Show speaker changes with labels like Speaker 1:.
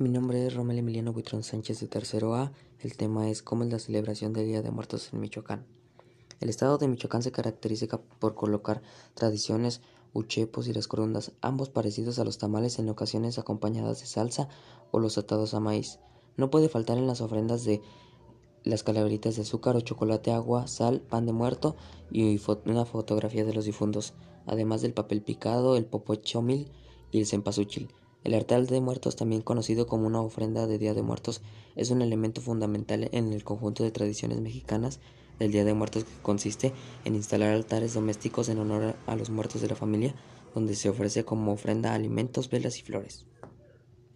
Speaker 1: Mi nombre es Romel Emiliano Buitrón Sánchez de Tercero A. El tema es cómo es la celebración del Día de Muertos en Michoacán. El estado de Michoacán se caracteriza por colocar tradiciones, uchepos y las corundas, ambos parecidos a los tamales en ocasiones acompañadas de salsa o los atados a maíz. No puede faltar en las ofrendas de las calaveritas de azúcar o chocolate, agua, sal, pan de muerto y una fotografía de los difuntos, además del papel picado, el popochomil y el cempasúchil. El altar de muertos, también conocido como una ofrenda de Día de Muertos, es un elemento fundamental en el conjunto de tradiciones mexicanas del Día de Muertos que consiste en instalar altares domésticos en honor a los muertos de la familia, donde se ofrece como ofrenda alimentos, velas y flores.